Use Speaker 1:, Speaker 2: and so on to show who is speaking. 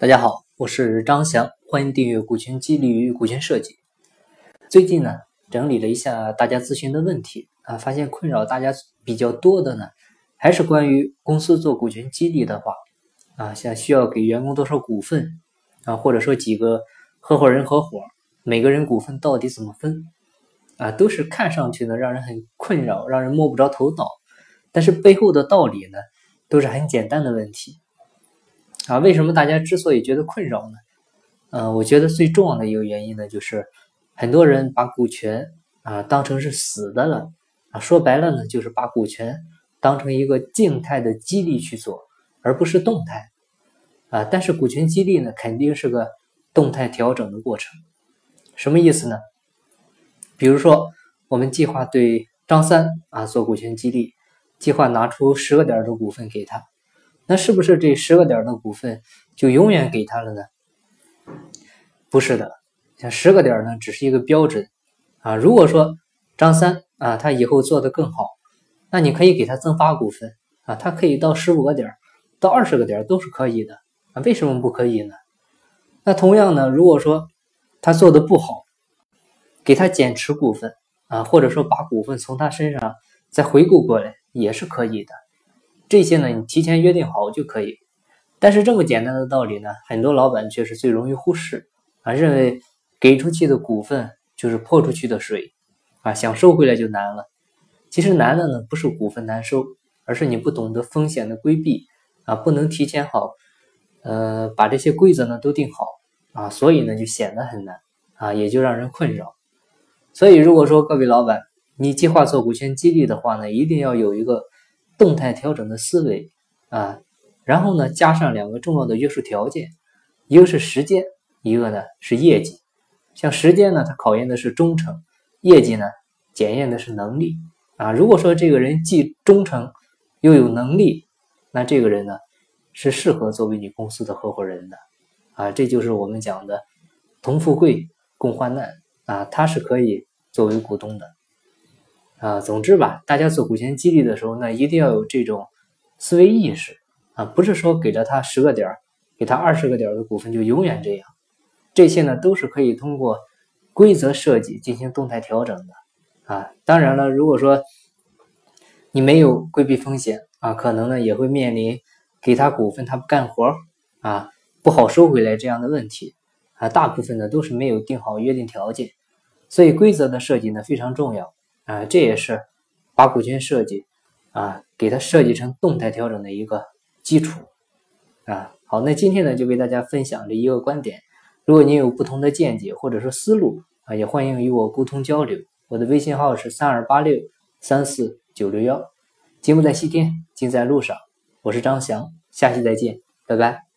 Speaker 1: 大家好，我是张翔，欢迎订阅股权激励与股权设计。最近呢，整理了一下大家咨询的问题啊，发现困扰大家比较多的呢，还是关于公司做股权激励的话啊，像需要给员工多少股份啊，或者说几个合伙人合伙，每个人股份到底怎么分啊，都是看上去呢让人很困扰，让人摸不着头脑，但是背后的道理呢，都是很简单的问题。啊，为什么大家之所以觉得困扰呢？嗯，我觉得最重要的一个原因呢，就是很多人把股权啊当成是死的了啊，说白了呢，就是把股权当成一个静态的激励去做，而不是动态啊。但是股权激励呢，肯定是个动态调整的过程。什么意思呢？比如说，我们计划对张三啊做股权激励，计划拿出十个点的股份给他。那是不是这十个点的股份就永远给他了呢？不是的，像十个点呢，只是一个标准啊。如果说张三啊，他以后做的更好，那你可以给他增发股份啊，他可以到十五个点，到二十个点都是可以的啊。为什么不可以呢？那同样呢，如果说他做的不好，给他减持股份啊，或者说把股份从他身上再回购过来，也是可以的。这些呢，你提前约定好就可以。但是这么简单的道理呢，很多老板却是最容易忽视啊，认为给出去的股份就是泼出去的水啊，想收回来就难了。其实难的呢，不是股份难收，而是你不懂得风险的规避啊，不能提前好，呃，把这些规则呢都定好啊，所以呢就显得很难啊，也就让人困扰。所以如果说各位老板，你计划做股权激励的话呢，一定要有一个。动态调整的思维啊，然后呢，加上两个重要的约束条件，一个是时间，一个呢是业绩。像时间呢，它考验的是忠诚；业绩呢，检验的是能力啊。如果说这个人既忠诚又有能力，那这个人呢是适合作为你公司的合伙人的啊。这就是我们讲的同富贵共患难啊，他是可以作为股东的。啊，总之吧，大家做股权激励的时候，那一定要有这种思维意识啊，不是说给了他十个点儿，给他二十个点的股份就永远这样，这些呢都是可以通过规则设计进行动态调整的啊。当然了，如果说你没有规避风险啊，可能呢也会面临给他股份他不干活啊，不好收回来这样的问题啊。大部分呢都是没有定好约定条件，所以规则的设计呢非常重要。啊，这也是把股权设计啊，给它设计成动态调整的一个基础啊。好，那今天呢就为大家分享这一个观点。如果您有不同的见解或者说思路啊，也欢迎与我沟通交流。我的微信号是三二八六三四九六幺。节目在西天，尽在路上。我是张翔，下期再见，拜拜。